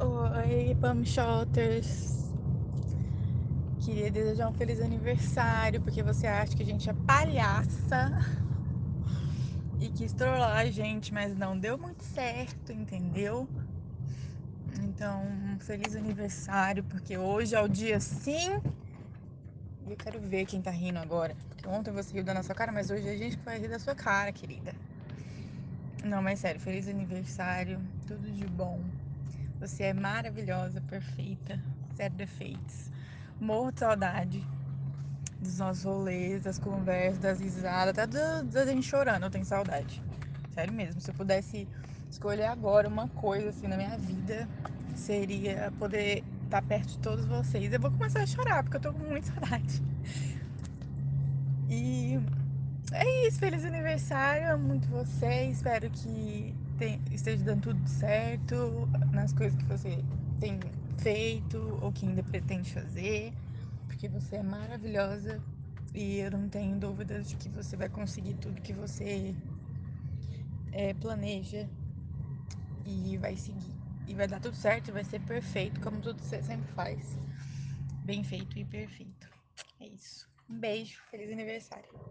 Oi, Pam Shotters. Queria desejar um feliz aniversário, porque você acha que a gente é palhaça e quis trollar a gente, mas não deu muito certo, entendeu? Então, um feliz aniversário, porque hoje é o dia sim. E eu quero ver quem tá rindo agora. Porque ontem você riu da nossa cara, mas hoje é a gente que vai rir da sua cara, querida. Não, mas sério, feliz aniversário, tudo de bom. Você é maravilhosa, perfeita, zero defeitos. Morro de saudade dos nossos rolês, das conversas, das risadas, até da gente chorando, eu tenho saudade. Sério mesmo, se eu pudesse escolher agora uma coisa assim na minha vida, seria poder estar perto de todos vocês. Eu vou começar a chorar, porque eu tô com muita saudade. E é isso, feliz aniversário, amo muito você, espero que tem, esteja dando tudo certo nas coisas que você tem feito ou que ainda pretende fazer, porque você é maravilhosa e eu não tenho dúvidas de que você vai conseguir tudo que você é, planeja e vai seguir. E vai dar tudo certo vai ser perfeito, como tudo você sempre faz. Bem feito e perfeito. É isso. Um beijo, feliz aniversário.